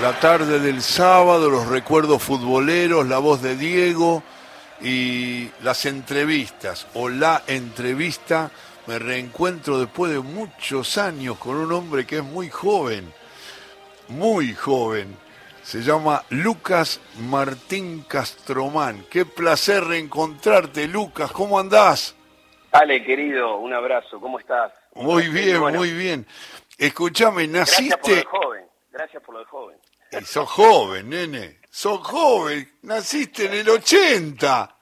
La tarde del sábado, los recuerdos futboleros, la voz de Diego y las entrevistas o la entrevista. Me reencuentro después de muchos años con un hombre que es muy joven, muy joven. Se llama Lucas Martín Castromán. Qué placer reencontrarte, Lucas. ¿Cómo andás? Ale, querido, un abrazo. ¿Cómo estás? Muy bien, muy bien. Escúchame, naciste... Gracias por lo de joven. Gracias por lo de joven. Y sos joven, nene. Sos joven. Naciste en el 80.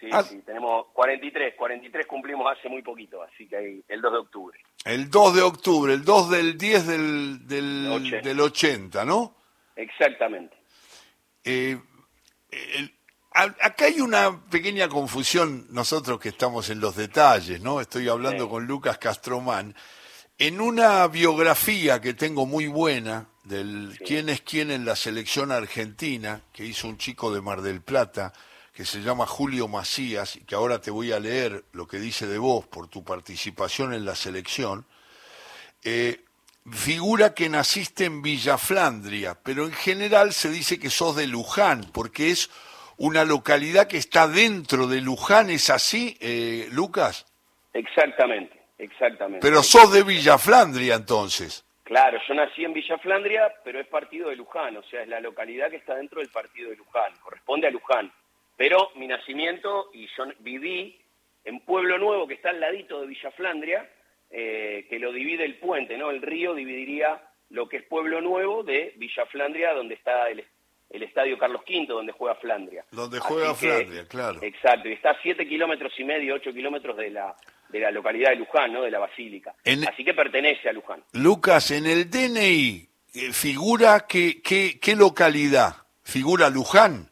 sí, sí, tenemos 43. 43 cumplimos hace muy poquito, así que hay el 2 de octubre. El 2 de octubre, el 2 del 10 del, del, 80. del 80, ¿no? Exactamente. Eh, el- acá hay una pequeña confusión, nosotros que estamos en los detalles, ¿no? Estoy hablando Sí. con Lucas Castromán. En una biografía que tengo muy buena del Sí. quién es quién en la selección argentina, que hizo un chico de Mar del Plata, que se llama Julio Macías, y que ahora te voy a leer lo que dice de vos por tu participación en la selección, eh, figura que naciste en Villa Flandria, pero en general se dice que sos de Luján, porque es una localidad que está dentro de Luján, ¿es así, eh, Lucas? Exactamente, exactamente. Pero sos de Villa Flandria entonces. Claro, yo nací en Villa Flandria, pero es partido de Luján, o sea, es la localidad que está dentro del partido de Luján, corresponde a Luján. Pero mi nacimiento, y yo viví en Pueblo Nuevo, que está al ladito de Villa Flandria, eh, que lo divide el puente, ¿no? El río dividiría lo que es Pueblo Nuevo de Villa Flandria, donde está el, el estadio Carlos V, donde juega Flandria. Donde juega Así que- Flandria, claro. Exacto, y está a siete kilómetros y medio, ocho kilómetros de la, de la localidad de Luján, ¿no? De la Basílica. En- Así que pertenece a Luján. Lucas, en el DNI eh, figura que, que- qué localidad? ¿Figura Luján?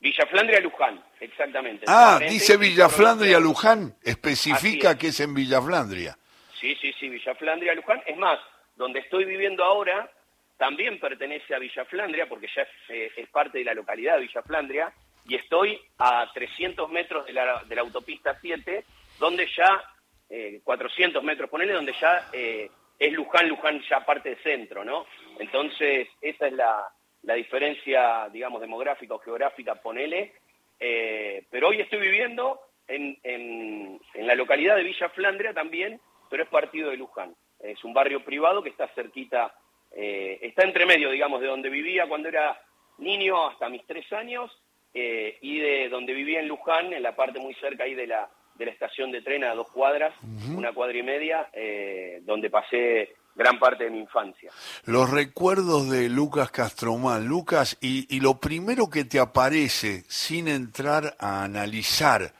Villa Flandria, Luján, exactamente. Ah, dice Villa Flandria Luján, especifica es. que es en Villa Flandria. Sí, sí, sí, Villa Flandria, Luján. Es más, donde estoy viviendo ahora también pertenece a Villa Flandria, porque ya es, eh, es parte de la localidad de Villa Flandria, y estoy a 300 metros de la, de la autopista 7, donde ya, eh, 400 metros, ponele, donde ya eh, es Luján, Luján ya parte de centro, ¿no? Entonces, esa es la, la diferencia, digamos, demográfica o geográfica, ponele. Eh, pero hoy estoy viviendo en, en, en la localidad de Villa Flandria también, pero es partido de Luján. Es un barrio privado que está cerquita, eh, está entre medio, digamos, de donde vivía cuando era niño hasta mis tres años eh, y de donde vivía en Luján, en la parte muy cerca ahí de la, de la estación de tren a dos cuadras, una cuadra y media, eh, donde pasé gran parte de mi infancia. Los recuerdos de Lucas Castromán. Lucas, y, y lo primero que te aparece, sin entrar a analizar,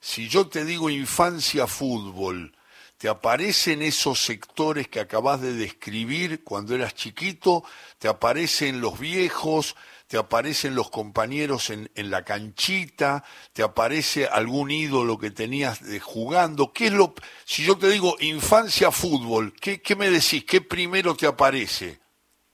si yo te digo infancia fútbol, ¿te aparecen esos sectores que acabas de describir cuando eras chiquito? ¿Te aparecen los viejos? ¿Te aparecen los compañeros en, en la canchita? ¿Te aparece algún ídolo que tenías de jugando? ¿Qué es lo, si yo te digo infancia fútbol, ¿qué, qué me decís? ¿Qué primero te aparece?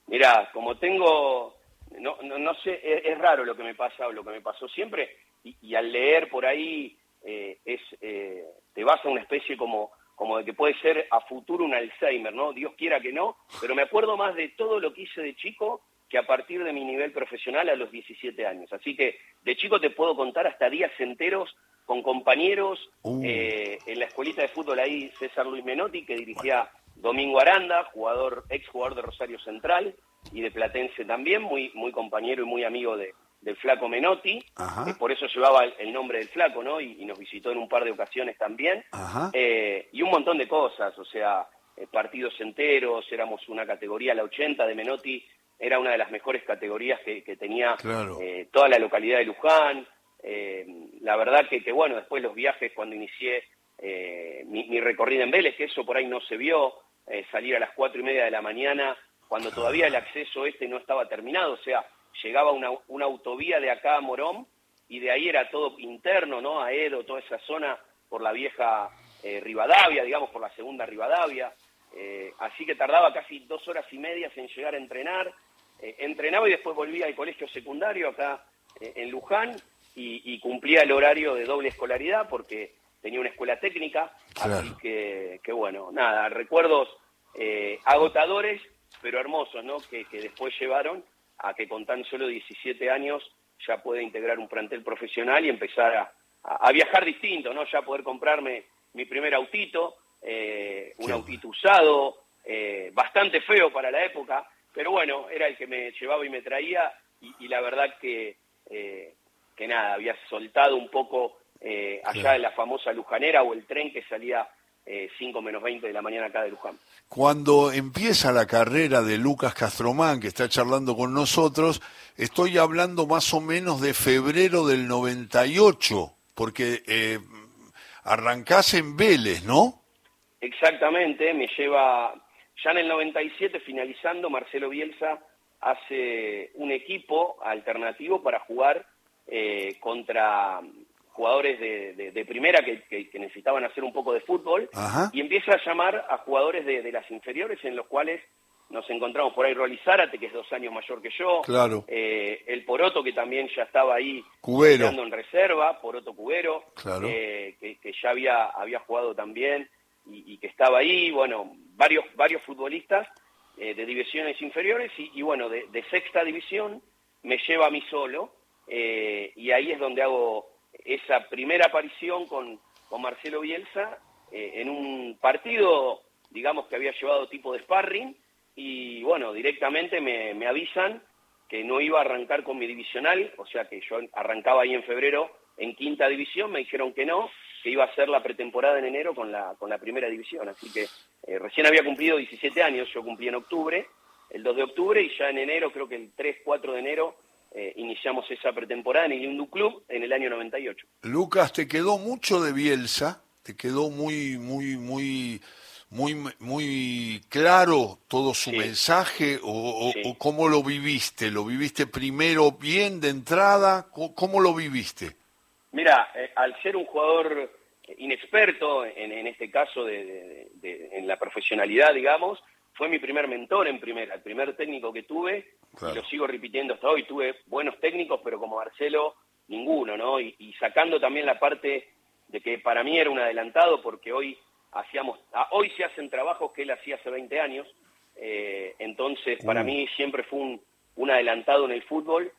Mirá, como tengo, no, no, no sé, es, raro lo que me pasa o lo que me pasó siempre, y, y al leer por ahí eh, es, eh, te vas a una especie como, como de que puede ser a futuro un Alzheimer, ¿no? Dios quiera que no, pero me acuerdo más de todo lo que hice de chico que a partir de mi nivel profesional a los 17 años. Así que de chico te puedo contar hasta días enteros con compañeros Uh. eh, en la escuelita de fútbol ahí César Luis Menotti que dirigía Domingo Aranda, jugador, ex jugador de Rosario Central y de Platense también, muy, muy compañero y muy amigo de, del Flaco Menotti, eh, por eso llevaba el, el nombre del Flaco, ¿no? Y, y nos visitó en un par de ocasiones también. Eh, y un montón de cosas, o sea, eh, partidos enteros, éramos una categoría, la 80 de Menotti era una de las mejores categorías que, que tenía Claro. eh, toda la localidad de Luján. Eh, la verdad que, que, bueno, después los viajes cuando inicié eh, mi, mi recorrido en Vélez, que eso por ahí no se vio, eh, salir a las cuatro y media de la mañana, cuando todavía el acceso este no estaba terminado, o sea, llegaba una, una autovía de acá a Morón y de ahí era todo interno, ¿no? A Edo, toda esa zona por la vieja Rivadavia, digamos, por la segunda Rivadavia. Así que tardaba casi dos horas y media en llegar a entrenar. Eh, entrenaba y después volvía al colegio secundario acá eh, en Luján y, y, cumplía el horario de doble escolaridad porque tenía una escuela técnica. Claro. Así que, que, bueno, nada, recuerdos eh, agotadores pero hermosos, ¿no? Que, después llevaron a que con tan solo 17 años ya pueda integrar un plantel profesional y empezar a, viajar distinto, ¿no? Ya poder comprarme mi primer autito, eh, un autito usado, eh, bastante feo para la época, pero bueno, era el que me llevaba y me traía y, la verdad que, eh, que nada, había soltado un poco allá en la famosa Lujanera o el tren que salía 5 menos 20 de la mañana acá de Luján. Cuando empieza la carrera de Lucas Castromán, que está charlando con nosotros, estoy hablando más o menos de febrero del 98, porque eh, arrancás en Vélez, ¿no? Exactamente, me lleva, ya en el 97, finalizando, Marcelo Bielsa hace un equipo alternativo para jugar eh, contra jugadores de, primera que, necesitaban hacer un poco de fútbol. Y empieza a llamar a jugadores de, las inferiores en los cuales nos encontramos por ahí. Rolly Zárate, que es dos años mayor que yo, claro. Eh, el Poroto, que también ya estaba ahí jugando en reserva, Poroto Cubero, eh, que, ya había, había jugado también y, que estaba ahí, bueno, varios, varios futbolistas eh, de divisiones inferiores y, bueno, de, sexta división me lleva a mí solo y ahí es donde hago esa primera aparición con, con Marcelo Bielsa eh, en un partido, digamos que había llevado tipo de sparring, y bueno, directamente me, me avisan que no iba a arrancar con mi divisional, o sea que yo arrancaba ahí en febrero en quinta división, me dijeron que no, que iba a ser la pretemporada en enero con la, con la primera división, así que eh, recién había cumplido 17 años, yo cumplí en octubre, el 2 de octubre, y ya en enero, creo que el 3, 4 de enero, eh, iniciamos esa pretemporada en el Indu Club en el año 98. Lucas, ¿te quedó mucho de Bielsa? ¿Te quedó muy, muy, muy, muy, muy claro todo su mensaje? O, cómo lo viviste? ¿Lo viviste primero bien de entrada? ¿Cómo, lo viviste? Mira, eh, al ser un jugador inexperto en, este caso de, en la profesionalidad, digamos, fue mi primer mentor en primera, el primer técnico que tuve, y lo sigo repitiendo hasta hoy, tuve buenos técnicos, pero como Marcelo, ninguno, ¿no? Y, sacando también la parte de que para mí era un adelantado, porque hoy hacíamos, ah, hoy se hacen trabajos que él hacía hace 20 años, eh, entonces para mm. mí siempre fue un, un, adelantado en el fútbol,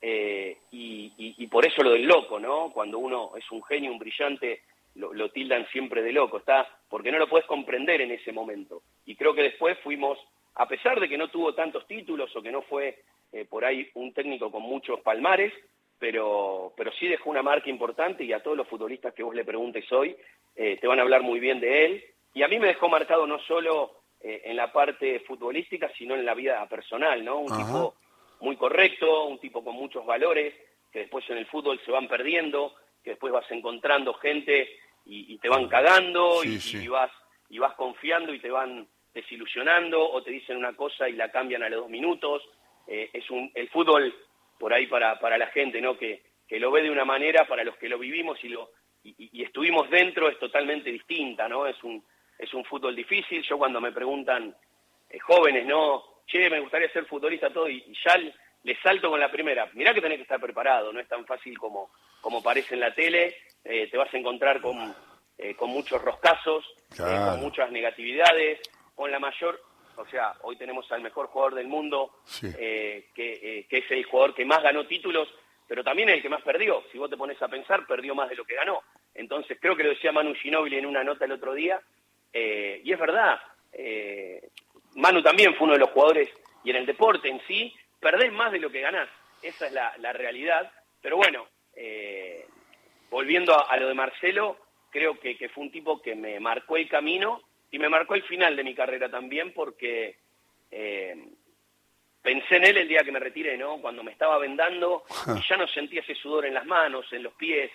eh, y, y, por eso lo del loco, ¿no? Cuando uno es un genio, un brillante, lo, tildan siempre de loco, está porque no lo puedes comprender en ese momento. Y creo que después fuimos, a pesar de que no tuvo tantos títulos o que no fue eh, por ahí un técnico con muchos palmares, pero, pero sí dejó una marca importante y a todos los futbolistas que vos le preguntes hoy eh, te van a hablar muy bien de él. Y a mí me dejó marcado no solo eh, en la parte futbolística, sino en la vida personal, ¿no? Un tipo muy correcto, un tipo con muchos valores, que después en el fútbol se van perdiendo, que después vas encontrando gente y, te van cagando y, vas y vas confiando y te van desilusionando o te dicen una cosa y la cambian a los dos minutos. Eh, es un, el fútbol por ahí para, para la gente, ¿no? Que, que lo ve de una manera, para los que lo vivimos y lo y, estuvimos dentro es totalmente distinta, ¿no? Es un es un fútbol difícil. Yo cuando me preguntan eh, jóvenes, ¿no? Che, me gustaría ser futbolista todo y, ya le salto con la primera. Mirá que tenés que estar preparado, no es tan fácil como como parece en la tele eh, te vas a encontrar con, eh, con muchos roscazos, eh, con muchas negatividades, con la mayor, o sea, hoy tenemos al mejor jugador del mundo, que, que, es el jugador que más ganó títulos, pero también el que más perdió. Si vos te pones a pensar, perdió más de lo que ganó. Entonces, creo que lo decía Manu Ginóbili en una nota el otro día, y es verdad, Manu también fue uno de los jugadores, y en el deporte en sí, perdés más de lo que ganás. Esa es la, la realidad. Pero bueno, eh, volviendo a, lo de Marcelo, creo que, fue un tipo que me marcó el camino y me marcó el final de mi carrera también porque eh, pensé en él el día que me retiré, ¿no? Cuando me estaba vendando y ya no sentía ese sudor en las manos, en los pies,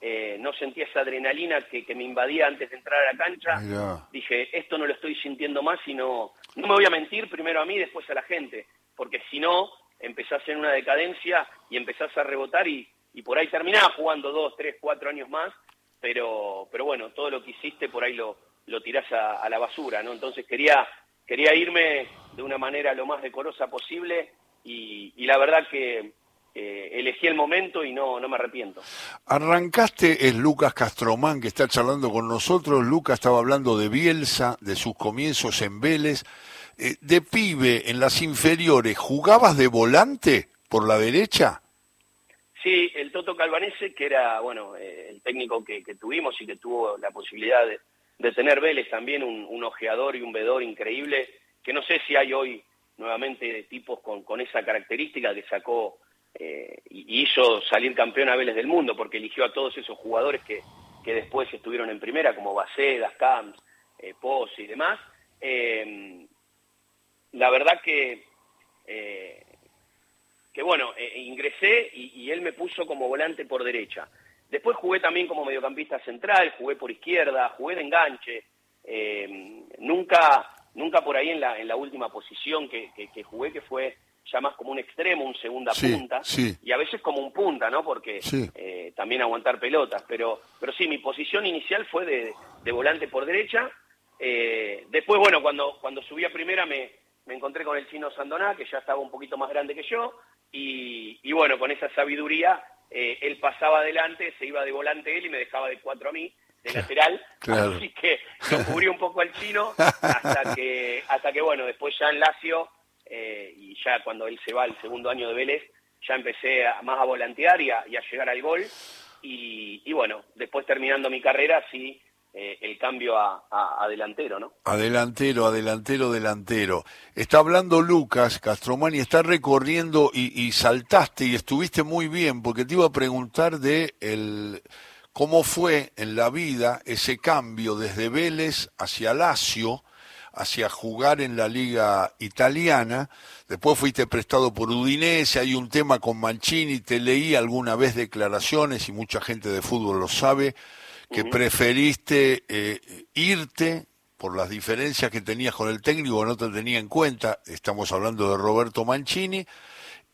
eh, no sentía esa adrenalina que, me invadía antes de entrar a la cancha. Dije, esto no lo estoy sintiendo más y no, no me voy a mentir primero a mí, después a la gente, porque si no, empezás en una decadencia y empezás a rebotar y, y por ahí terminaba jugando dos, tres, cuatro años más, pero, pero bueno, todo lo que hiciste por ahí lo, lo tirás a, la basura, ¿no? Entonces quería, quería irme de una manera lo más decorosa posible y, la verdad que elegí el momento y no, no me arrepiento. Arrancaste es Lucas Castromán que está charlando con nosotros. Lucas estaba hablando de Bielsa, de sus comienzos en Vélez. Eh, de pibe, en las inferiores, ¿jugabas de volante por la derecha? Sí, el Toto Calvanese, que era, bueno, eh, el técnico que, tuvimos y que tuvo la posibilidad de, tener Vélez también, un, ojeador y un vedor increíble, que no sé si hay hoy nuevamente tipos con, con esa característica que sacó eh, y hizo salir campeón a Vélez del mundo, porque eligió a todos esos jugadores que, que después estuvieron en primera, como Bacedas, Camps, eh, y demás. Eh, la verdad que, eh, que bueno, eh, ingresé y, él me puso como volante por derecha. Después jugué también como mediocampista central, jugué por izquierda, jugué de enganche. nunca, nunca por ahí en la, en la última posición que, que jugué, que fue ya más como un extremo, un segunda punta, y a veces como un punta, ¿no? Porque eh, también aguantar pelotas, pero, pero sí, mi posición inicial fue de, de volante por derecha. Eh, después, bueno, cuando, cuando subí a primera me, me encontré con el chino Sandoná, que ya estaba un poquito más grande que yo, y, y bueno, con esa sabiduría, eh, él pasaba adelante, se iba de volante él y me dejaba de cuatro a mí, de lateral, así que lo cubrí un poco al chino, hasta que, hasta que bueno, después ya en Lazio eh, y ya cuando él se va al segundo año de Vélez, ya empecé más a volantear y a, llegar al gol. Y, bueno, después terminando mi carrera, sí, eh, el cambio a, delantero, ¿no? Adelantero, adelantero, delantero. Está hablando Lucas Castromani, está recorriendo y, y, saltaste y estuviste muy bien, porque te iba a preguntar de el, cómo fue en la vida ese cambio desde Vélez hacia Lazio, hacia jugar en la liga italiana, después fuiste prestado por Udinese, hay un tema con Mancini, te leí alguna vez declaraciones y mucha gente de fútbol lo sabe, que preferiste eh, irte por las diferencias que tenías con el técnico, no te tenía en cuenta, estamos hablando de Roberto Mancini,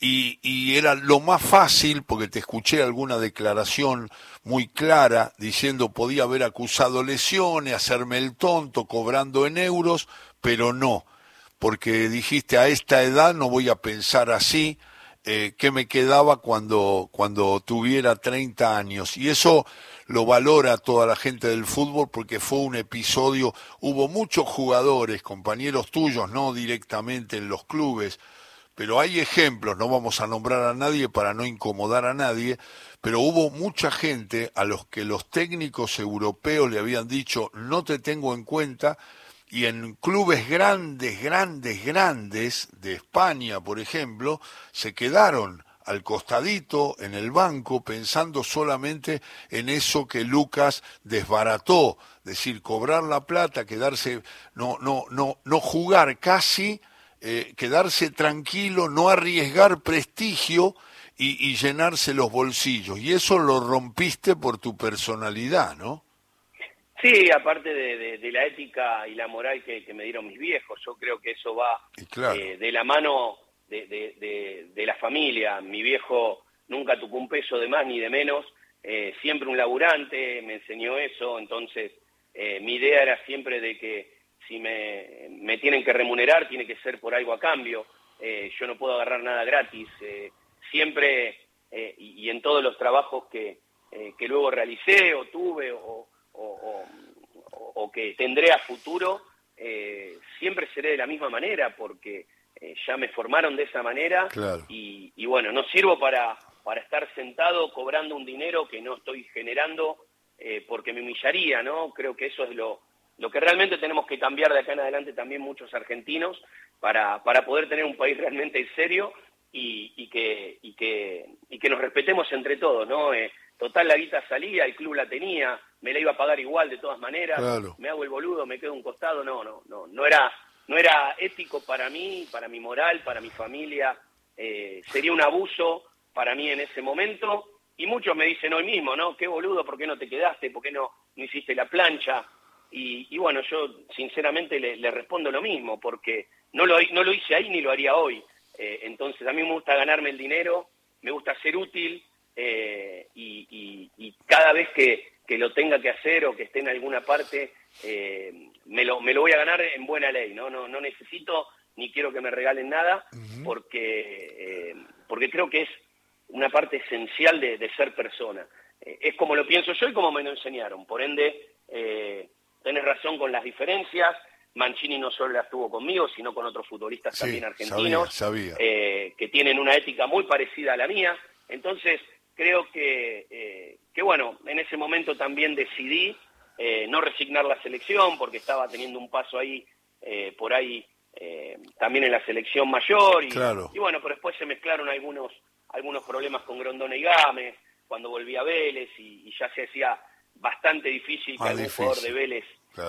y, era lo más fácil, porque te escuché alguna declaración muy clara diciendo podía haber acusado lesiones, hacerme el tonto, cobrando en euros, pero no, porque dijiste a esta edad no voy a pensar así, eh, ¿qué me quedaba cuando, cuando tuviera 30 años? Y eso lo valora toda la gente del fútbol porque fue un episodio, hubo muchos jugadores, compañeros tuyos, no directamente en los clubes, pero hay ejemplos, no vamos a nombrar a nadie para no incomodar a nadie, pero hubo mucha gente a los que los técnicos europeos le habían dicho no te tengo en cuenta y en clubes grandes, grandes, grandes de España, por ejemplo, se quedaron al costadito en el banco pensando solamente en eso que Lucas desbarató, decir, cobrar la plata, quedarse no no no no jugar casi eh, quedarse tranquilo, no arriesgar prestigio y, llenarse los bolsillos. Y eso lo rompiste por tu personalidad, ¿no? Sí, aparte de, la ética y la moral que, me dieron mis viejos, yo creo que eso va eh, de la mano de, la familia. Mi viejo nunca tuvo un peso de más ni de menos, eh, siempre un laburante, me enseñó eso, entonces mi idea era siempre de que si me, me, tienen que remunerar, tiene que ser por algo a cambio. Eh, yo no puedo agarrar nada gratis. Eh, siempre, eh, y, en todos los trabajos que, que luego realicé o tuve o, o, o, que tendré a futuro, siempre seré de la misma manera porque ya me formaron de esa manera y, y, bueno, no sirvo para, para estar sentado cobrando un dinero que no estoy generando porque me humillaría, ¿no? Creo que eso es lo, lo que realmente tenemos que cambiar de acá en adelante también muchos argentinos para, para poder tener un país realmente serio y, y, que, y, que, y que nos respetemos entre todos, ¿no? Eh, total, la guita salía, el club la tenía, me la iba a pagar igual de todas maneras, me hago el boludo, me quedo un costado, no, no, no, no era, no era ético para mí, para mi moral, para mi familia, eh, sería un abuso para mí en ese momento, y muchos me dicen hoy mismo, ¿no? Qué boludo, ¿por qué no te quedaste? ¿Por qué no, no hiciste la plancha? Y, bueno, yo sinceramente le, respondo lo mismo, porque no lo, no lo hice ahí ni lo haría hoy. Eh, entonces a mí me gusta ganarme el dinero, me gusta ser útil eh, y, cada vez que, lo tenga que hacer o que esté en alguna parte, eh, me, lo, me lo voy a ganar en buena ley. No, no, no necesito ni quiero que me regalen nada porque, porque creo que es una parte esencial de, de ser persona. es como lo pienso yo y como me lo enseñaron. Por ende, tenés razón con las diferencias, Mancini no solo la estuvo conmigo, sino con otros futbolistas también argentinos, sabía, Eh, que tienen una ética muy parecida a la mía. Entonces, creo que, eh, que bueno, en ese momento también decidí eh, no resignar la selección, porque estaba teniendo un paso ahí, eh, por ahí, también en la selección mayor. Y, y bueno, pero después se mezclaron algunos, algunos problemas con Grondona y Gámez, cuando volví a Vélez, y, ya se hacía bastante difícil que algún jugador de Vélez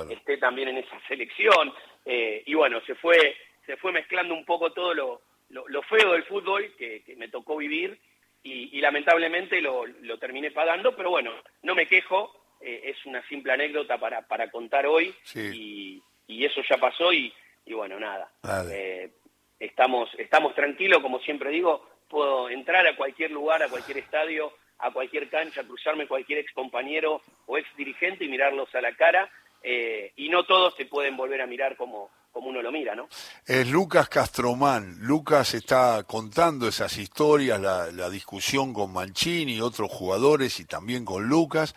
esté también en esa selección. Eh, y bueno, se fue, se fue mezclando un poco todo lo, lo, feo del fútbol que, me tocó vivir y, lamentablemente lo, lo, terminé pagando, pero bueno, no me quejo, eh, es una simple anécdota para, para contar hoy y, y, eso ya pasó y, y bueno, nada. Eh, estamos, estamos tranquilos, como siempre digo, puedo entrar a cualquier lugar, a cualquier estadio, a cualquier cancha, cruzarme cualquier ex compañero o ex dirigente y mirarlos a la cara eh, y no todos se pueden volver a mirar como, como uno lo mira, ¿no? Es Lucas Castromán. Lucas está contando esas historias, la, discusión con Mancini otros jugadores y también con Lucas.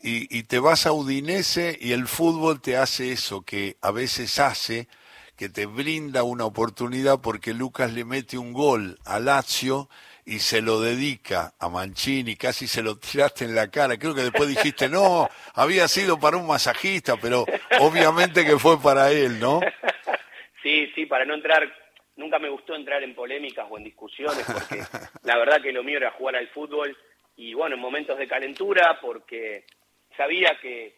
Y, y, te vas a Udinese y el fútbol te hace eso que a veces hace, que te brinda una oportunidad porque Lucas le mete un gol a Lazio y se lo dedica a Mancini, casi se lo tiraste en la cara. Creo que después dijiste, no, había sido para un masajista, pero obviamente que fue para él, ¿no? Sí, sí, para no entrar, nunca me gustó entrar en polémicas o en discusiones, porque la verdad que lo mío era jugar al fútbol y bueno, en momentos de calentura, porque sabía que,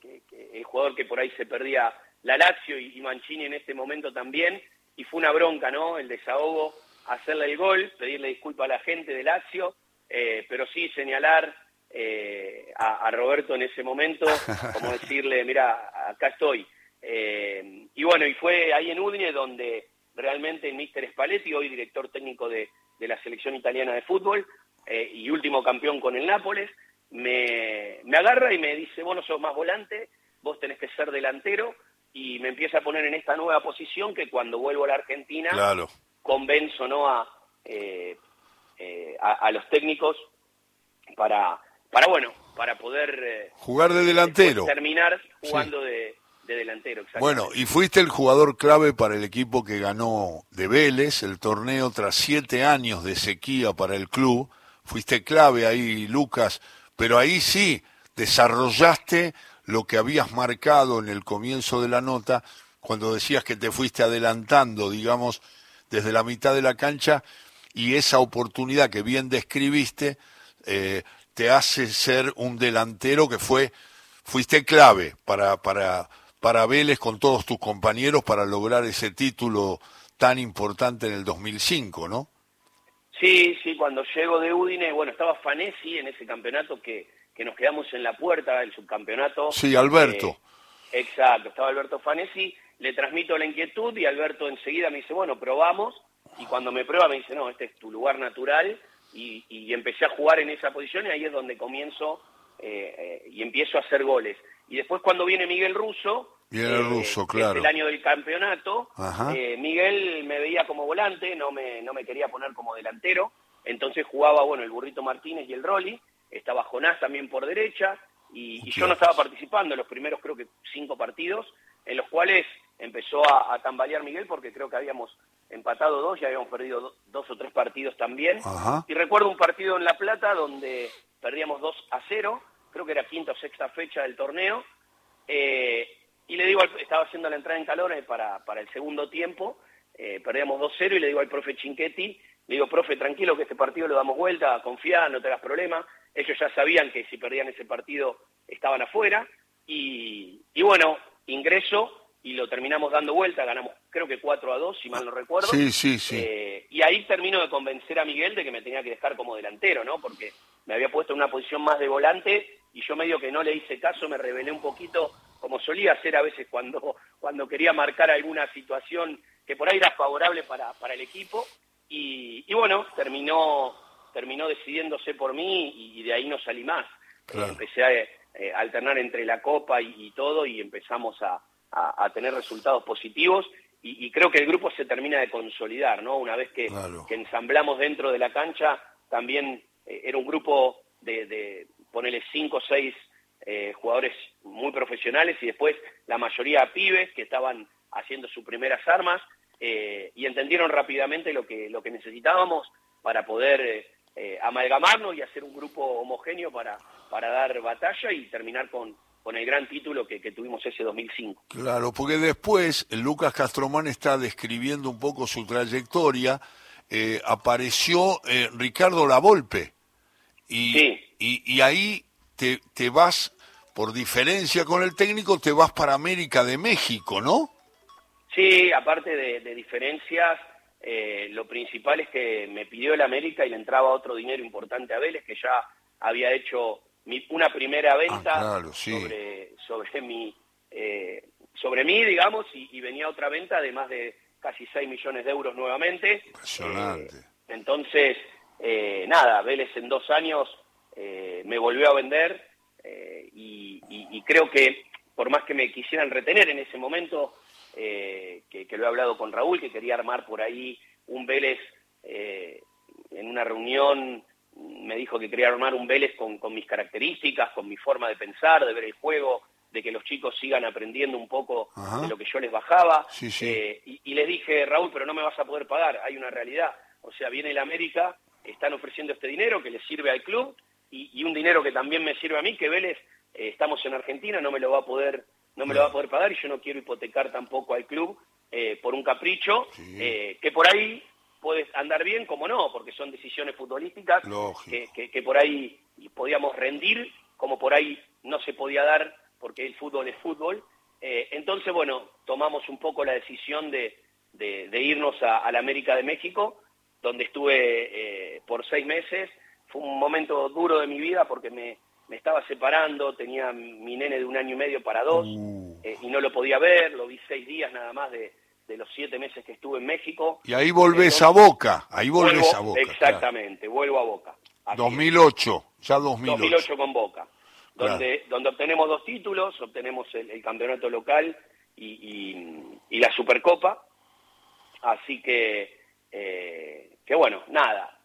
el jugador que por ahí se perdía la Lazio y, y Mancini en este momento también, y fue una bronca, ¿no? El desahogo hacerle el gol, pedirle disculpas a la gente de Lazio, eh, pero sí señalar eh, a, Roberto en ese momento, como decirle, mira, acá estoy. Eh, y bueno, y fue ahí en Udine donde realmente el Mister Spalletti, hoy director técnico de, la selección italiana de fútbol y último campeón con el Nápoles, me, me agarra y me dice, vos no sos más volante, vos tenés que ser delantero, y me empieza a poner en esta nueva posición que cuando vuelvo a la Argentina claro convenzo ¿no? a, eh, eh, a, los técnicos para, para bueno, para poder eh, jugar de delantero. Terminar jugando de, delantero. Bueno, y fuiste el jugador clave para el equipo que ganó de Vélez el torneo tras siete años de sequía para el club. Fuiste clave ahí, Lucas, pero ahí sí desarrollaste lo que habías marcado en el comienzo de la nota cuando decías que te fuiste adelantando, digamos, desde la mitad de la cancha y esa oportunidad que bien describiste eh, te hace ser un delantero que fue fuiste clave para para para Vélez con todos tus compañeros para lograr ese título tan importante en el 2005, ¿no? Sí, sí, cuando llego de Udine, bueno, estaba Fanesi en ese campeonato que, que nos quedamos en la puerta del subcampeonato. Sí, Alberto. Eh, exacto, estaba Alberto Fanesi le transmito la inquietud y Alberto enseguida me dice, bueno, probamos, y cuando me prueba me dice, no, este es tu lugar natural, y, empecé a jugar en esa posición y ahí es donde comienzo eh, eh, y empiezo a hacer goles. Y después cuando viene Miguel Russo, Viene el ruso, claro. el año del campeonato. Eh, Miguel me veía como volante, no me, no me quería poner como delantero. Entonces jugaba, bueno, el Burrito Martínez y el Rolly. Estaba Jonás también por derecha. Y, y yo no estaba participando en los primeros, creo que cinco partidos, en los cuales empezó a, tambalear Miguel porque creo que habíamos empatado dos y habíamos perdido dos o tres partidos también. Y recuerdo un partido en La Plata donde perdíamos 2 a 0, creo que era quinta o sexta fecha del torneo, eh, y le digo, estaba haciendo la entrada en calor para, para el segundo tiempo, eh, perdíamos 2-0 y le digo al profe Chinchetti, le digo, profe, tranquilo que este partido lo damos vuelta, confía, no te hagas problema. Ellos ya sabían que si perdían ese partido estaban afuera. Y, y bueno, ingreso y lo terminamos dando vuelta, ganamos creo que 4 a 2, si mal no recuerdo. Sí, sí, sí. Eh, y ahí termino de convencer a Miguel de que me tenía que dejar como delantero, ¿no? Porque me había puesto en una posición más de volante y yo medio que no le hice caso, me rebelé un poquito, como solía hacer a veces cuando, cuando quería marcar alguna situación que por ahí era favorable para, para el equipo. Y, y bueno, terminó, terminó decidiéndose por mí y, de ahí no salí más. Empecé a eh, alternar entre la copa y todo y empezamos a a, tener resultados positivos y, creo que el grupo se termina de consolidar, ¿no? Una vez que, ensamblamos dentro de la cancha, también eh, era un grupo de, de ponerle cinco o seis eh, jugadores muy profesionales y después la mayoría pibes que estaban haciendo sus primeras armas eh, y entendieron rápidamente lo que, lo que necesitábamos para poder eh, amalgamarnos y hacer un grupo homogéneo para, para dar batalla y terminar con, con el gran título que, que, tuvimos ese 2005. Claro, porque después Lucas Castromán está describiendo un poco su trayectoria, apareció Ricardo Lavolpe y, y, y, ahí te, te vas, por diferencia con el técnico, te vas para América de México, ¿no? Sí, aparte de, diferencias, eh, lo principal es que me pidió el América y le entraba otro dinero importante a Vélez, que ya había hecho una primera venta ah, sobre, sobre, mi, eh, sobre mí, digamos, y, venía otra venta de más de casi 6 millones de euros nuevamente. Impresionante. Eh, entonces, nada, Vélez en dos años me volvió a vender y, y creo que por más que me quisieran retener en ese momento, eh, que, lo he hablado con Raúl, que quería armar por ahí un Vélez eh, en una reunión, me dijo que quería armar un Vélez con, mis características, con mi forma de pensar, de ver el juego, de que los chicos sigan aprendiendo un poco de lo que yo les bajaba. Eh, y, les dije, Raúl, pero no me vas a poder pagar, hay una realidad. O sea, viene el América, están ofreciendo este dinero que le sirve al club y, un dinero que también me sirve a mí, que Vélez, estamos en Argentina, no me lo va a poder no me lo va a poder pagar y yo no quiero hipotecar tampoco al club eh, por un capricho, eh, que por ahí puede andar bien como no, porque son decisiones futbolísticas que, que, por ahí podíamos rendir, como por ahí no se podía dar porque el fútbol es fútbol. Eh, entonces, bueno, tomamos un poco la decisión de, de, irnos a, la América de México, donde estuve por seis meses. Fue un momento duro de mi vida porque me, me estaba separando, tenía mi nene de un año y medio para dos uh. eh, y no lo podía ver, lo vi seis días nada más de, los siete meses que estuve en México. Y ahí volvés a Boca, ahí volvés a Boca. Exactamente, vuelvo a Boca. 2008, ya 2008. 2008 con Boca, donde, donde obtenemos dos títulos, obtenemos el, campeonato local y, y, la Supercopa, así que, eh, que bueno, nada,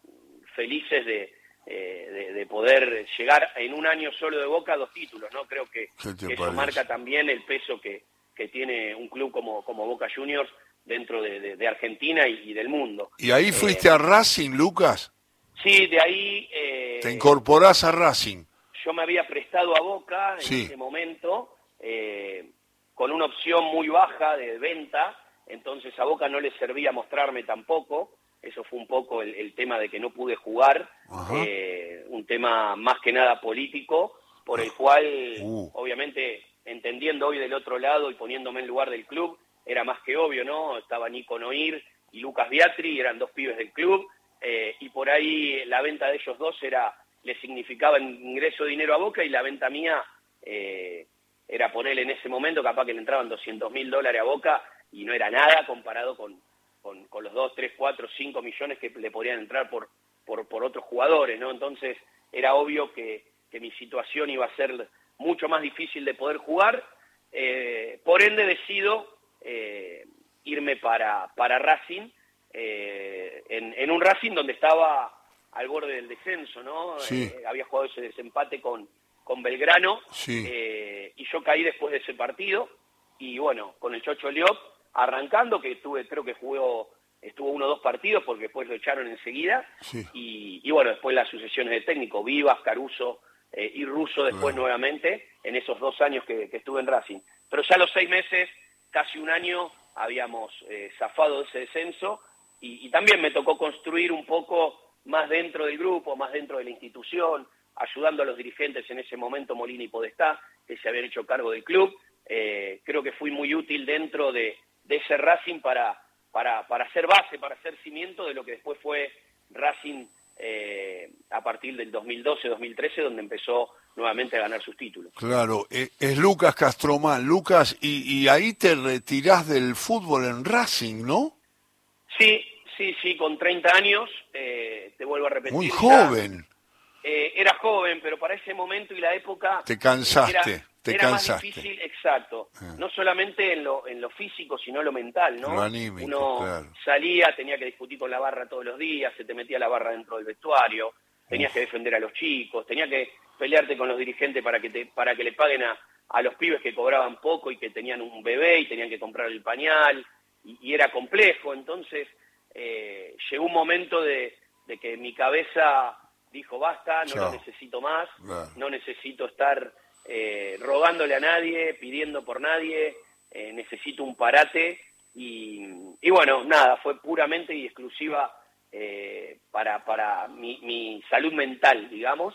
felices de eh, de, poder llegar en un año solo de Boca a dos títulos, ¿no? Creo que, eso marca también el peso que, que tiene un club como, como Boca Juniors dentro de, Argentina y, del mundo. ¿Y ahí eh, fuiste a Racing, Lucas? Sí, de ahí... Eh, ¿Te incorporás a Racing? Yo me había prestado a Boca en ese momento, con una opción muy baja de venta, entonces a Boca no le servía mostrarme tampoco, eso fue un poco el, tema de que no pude jugar, eh, un tema más que nada político, por el cual, uh. obviamente, entendiendo hoy del otro lado y poniéndome en lugar del club, era más que obvio, ¿no? Estaba Nico Noir y Lucas Biatri, eran dos pibes del club, eh, y por ahí la venta de ellos dos era le significaba ingreso de dinero a Boca y la venta mía eh, era ponerle en ese momento, capaz que le entraban 200 mil dólares a Boca y no era nada comparado con, con, con los 2, 3, 4, 5 millones que le podrían entrar por, por, por otros jugadores, ¿no? Entonces era obvio que, que, mi situación iba a ser mucho más difícil de poder jugar, eh, por ende decido eh, irme para, para Racing, eh, en, en, un Racing donde estaba al borde del descenso, ¿no? había jugado ese desempate con, con Belgrano, y yo caí después de ese partido, y bueno, con el Chocho Liop arrancando, que estuve, creo que jugó, estuvo uno o dos partidos porque después lo echaron enseguida. Y, bueno, después las sucesiones de técnico, Vivas, Caruso eh, y Russo después nuevamente, en esos dos años que, estuve en Racing. Pero ya a los seis meses, casi un año, habíamos eh, zafado de ese descenso y, también me tocó construir un poco más dentro del grupo, más dentro de la institución, ayudando a los dirigentes en ese momento, Molina y Podestá, que se habían hecho cargo del club. Eh, creo que fui muy útil dentro de, de ese Racing para, para, para hacer base, para hacer cimiento de lo que después fue Racing eh, a partir del 2012-2013, donde empezó nuevamente a ganar sus títulos. Claro, eh, es Lucas Castromán. Lucas, y, y ahí te retirás del fútbol en Racing, ¿no? Sí, sí, sí, con 30 años, eh, te vuelvo a repetir. Muy joven. Era joven, pero para ese momento y la época... Te cansaste era más difícil, exacto, ah. no solamente en lo, en lo físico, sino en lo mental, ¿no? Uno salía, tenía que discutir con la barra todos los días, se te metía la barra dentro del vestuario, tenías que defender a los chicos, tenías que pelearte con los dirigentes para que te, para que le paguen a, a los pibes que cobraban poco y que tenían un bebé y tenían que comprar el pañal, y, era complejo. Entonces eh, llegó un momento de, que mi cabeza dijo, basta, no lo necesito más, no necesito estar eh, rogándole a nadie, pidiendo por nadie, eh, necesito un parate. Y, y, bueno, nada, fue puramente y exclusiva eh, para, para mi, salud mental, digamos,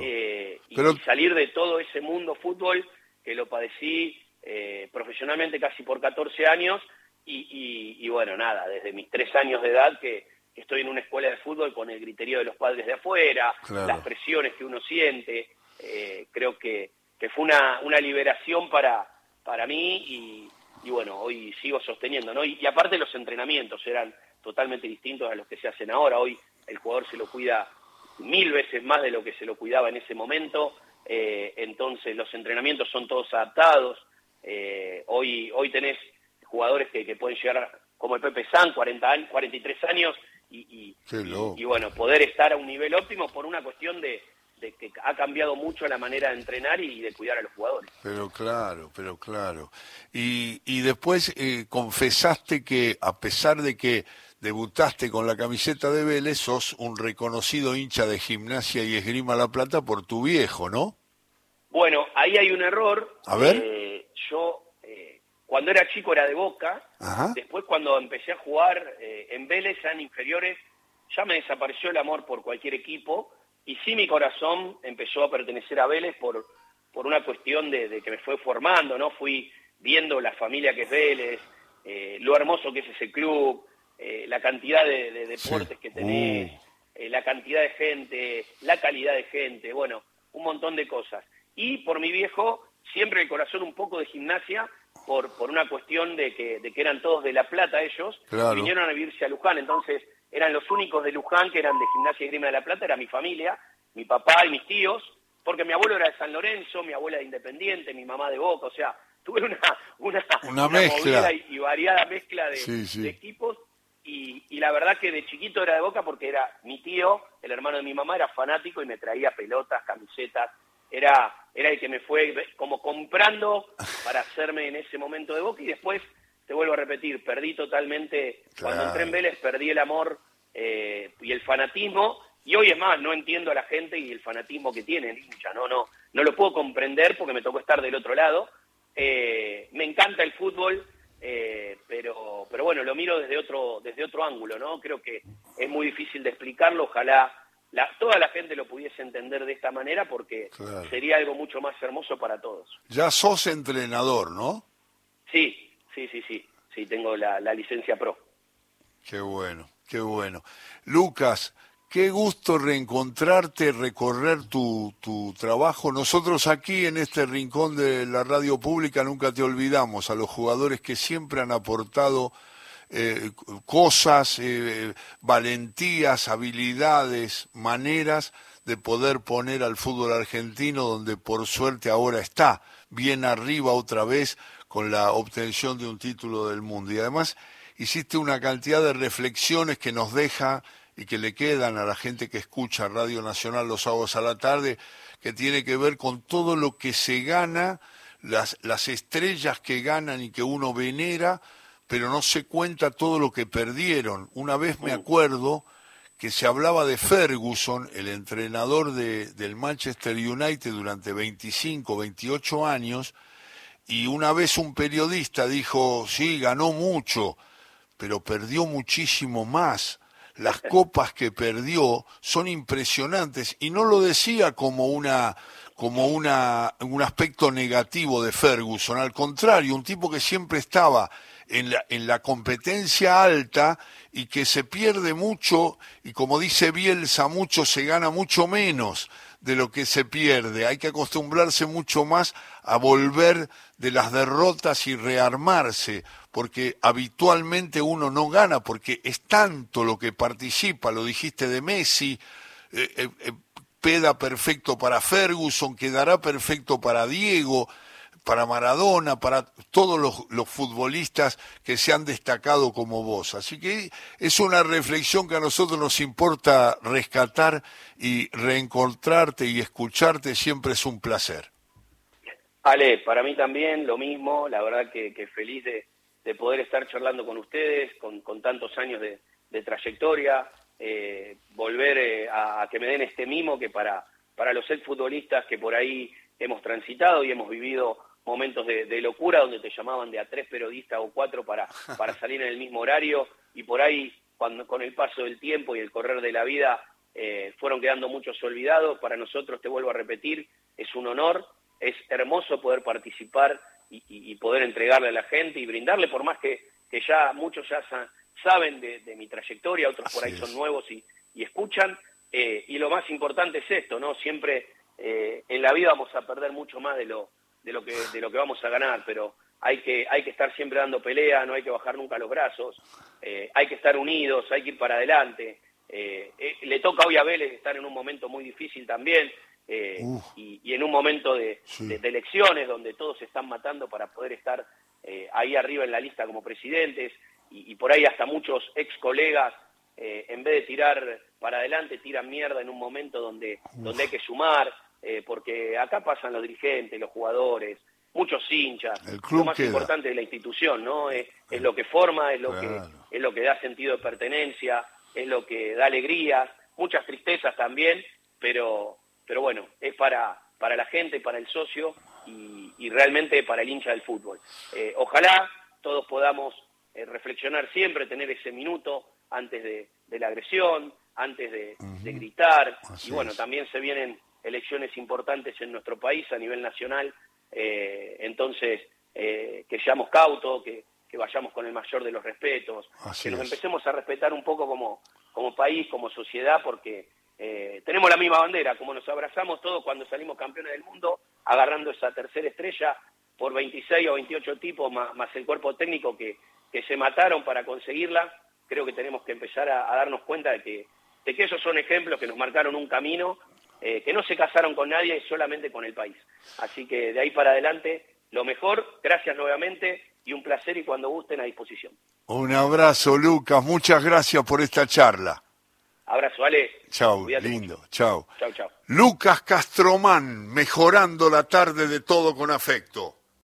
eh, y, salir de todo ese mundo fútbol que lo padecí eh, profesionalmente casi por 14 años y, bueno, nada, desde mis tres años de edad que, estoy en una escuela de fútbol con el criterio de los padres de afuera, las presiones que uno siente, creo que, que fue una, una liberación para, para mí y, y bueno, hoy sigo sosteniendo, ¿no? y aparte los entrenamientos eran totalmente distintos a los que se hacen ahora. Hoy el jugador se lo cuida mil veces más de lo que se lo cuidaba en ese momento, eh, entonces los entrenamientos son todos adaptados. Eh, hoy, hoy tenés jugadores que, que, pueden llegar como el Pepe San, 40 años, 43 años, y, y, bueno, poder estar a un nivel óptimo por una cuestión de, de que ha cambiado mucho la manera de entrenar y de cuidar a los jugadores. Pero claro, pero claro. Y, y después eh, confesaste que a pesar de que debutaste con la camiseta de Vélez, sos un reconocido hincha de gimnasia y esgrima La Plata por tu viejo, ¿no? Bueno, ahí hay un error. A ver. Eh, yo, cuando era chico era de Boca, después cuando empecé a jugar en Vélez, ya en inferiores, ya me desapareció el amor por cualquier equipo y sí mi corazón empezó a pertenecer a Vélez por, por una cuestión de, que me fue formando, ¿no? Fui viendo la familia que es Vélez, eh, lo hermoso que es ese club, eh, la cantidad de, deportes que tenés, uh. eh, la cantidad de gente, la calidad de gente, bueno, un montón de cosas. Y por mi viejo, siempre el corazón un poco de gimnasia, por, por una cuestión de que, de que eran todos de La Plata ellos, vinieron a vivirse a Luján, entonces eran los únicos de Luján que eran de Gimnasia y Grima de la Plata, era mi familia, mi papá y mis tíos, porque mi abuelo era de San Lorenzo, mi abuela de Independiente, mi mamá de Boca, o sea, tuve una, una, una, mezcla. y, variada mezcla de, equipos. Y, y, la verdad que de chiquito era de Boca porque era mi tío, el hermano de mi mamá, era fanático y me traía pelotas, camisetas, era, era el que me fue como comprando para hacerme en ese momento de Boca y después te vuelvo a repetir, perdí totalmente, cuando entré en Vélez perdí el amor eh, y el fanatismo, y hoy es más, no entiendo a la gente y el fanatismo que tiene el hincha, no, no, no lo puedo comprender porque me tocó estar del otro lado. Eh, me encanta el fútbol, eh, pero, pero bueno, lo miro desde otro, desde otro ángulo, ¿no? Creo que es muy difícil de explicarlo, ojalá la, toda la gente lo pudiese entender de esta manera porque sería algo mucho más hermoso para todos. Ya sos entrenador, ¿no? Sí, sí, sí, sí, sí, tengo la, licencia pro. Qué bueno, qué bueno. Lucas, qué gusto reencontrarte, recorrer tu, tu trabajo. Nosotros aquí en este rincón de la radio pública nunca te olvidamos a los jugadores que siempre han aportado eh, cosas, eh, valentías, habilidades, maneras de poder poner al fútbol argentino donde por suerte ahora está, bien arriba otra vez con la obtención de un título del mundo. Y además hiciste una cantidad de reflexiones que nos deja y que le quedan a la gente que escucha Radio Nacional los sábados a la tarde, que tiene que ver con todo lo que se gana, las, las estrellas que ganan y que uno venera, pero no se cuenta todo lo que perdieron. Una vez me acuerdo que se hablaba de Ferguson, el entrenador de, del Manchester United durante 25, 28 años, y una vez un periodista dijo, sí, ganó mucho, pero perdió muchísimo más. Las copas que perdió son impresionantes y no lo decía como una como una, un aspecto negativo de Ferguson, al contrario, un tipo que siempre estaba en la, en la competencia alta y que se pierde mucho y como dice Bielsa, mucho se gana mucho menos de lo que se pierde. Hay que acostumbrarse mucho más a volver de las derrotas y rearmarse, porque habitualmente uno no gana, porque es tanto lo que participa, lo dijiste de Messi, eh, eh, eh, peda perfecto para Ferguson, quedará perfecto para Diego, para Maradona, para todos los, futbolistas que se han destacado como vos. Así que es una reflexión que a nosotros nos importa rescatar y reencontrarte y escucharte siempre es un placer. Ale, para mí también lo mismo, la verdad que, feliz de, poder estar charlando con ustedes, con, tantos años de, trayectoria, eh, volver eh, a, que me den este mimo que para, para los futbolistas que por ahí hemos transitado y hemos vivido momentos de, locura donde te llamaban de a tres periodistas o cuatro para, para salir en el mismo horario y por ahí cuando, con el paso del tiempo y el correr de la vida eh, fueron quedando muchos olvidados. Para nosotros, te vuelvo a repetir, es un honor, es hermoso poder participar y, poder entregarle a la gente y brindarle, por más que, que ya muchos ya saben de, mi trayectoria, otros por ahí son nuevos y, escuchan. Eh, y lo más importante es esto, ¿no? Siempre eh, en la vida vamos a perder mucho más de lo, de lo que de lo que vamos a ganar, pero hay que hay que estar siempre dando pelea, no hay que bajar nunca los brazos, eh, hay que estar unidos, hay que ir para adelante. Eh, eh, le toca hoy a Vélez estar en un momento muy difícil también y, en un momento de, elecciones donde todos se están matando para poder estar ahí arriba en la lista como presidentes y, por ahí hasta muchos ex colegas en vez de tirar para adelante tiran mierda en un momento donde donde hay que sumar porque acá pasan los dirigentes, los jugadores, muchos hinchas. lo más importante de la institución, ¿no? Es, lo que forma, es lo que es lo que da sentido de pertenencia, es lo que da alegrías, muchas tristezas también, pero pero bueno, es para para la gente, para el socio y, realmente para el hincha del fútbol. Eh, ojalá todos podamos eh, reflexionar siempre, tener ese minuto antes de, la agresión, antes de, gritar. y bueno, también se vienen elecciones importantes en nuestro país a nivel nacional eh, entonces, eh, que seamos cautos, que, vayamos con el mayor de los respetos, que nos empecemos a respetar un poco como, como país, como sociedad, porque eh, tenemos la misma bandera, como nos abrazamos todos cuando salimos campeones del mundo, agarrando esa tercera estrella por 26 o 28 tipos, más, más el cuerpo técnico que, que se mataron para conseguirla, creo que tenemos que empezar a, darnos cuenta de que, de que esos son ejemplos que nos marcaron un camino eh, que no se casaron con nadie, solamente con el país. Así que de ahí para adelante, lo mejor, gracias nuevamente y un placer y cuando gusten a disposición. Un abrazo, Lucas, muchas gracias por esta charla. Abrazo, Ale. Chao, lindo, chao. Chao, chao. Lucas Castromán, mejorando la tarde de todo con afecto.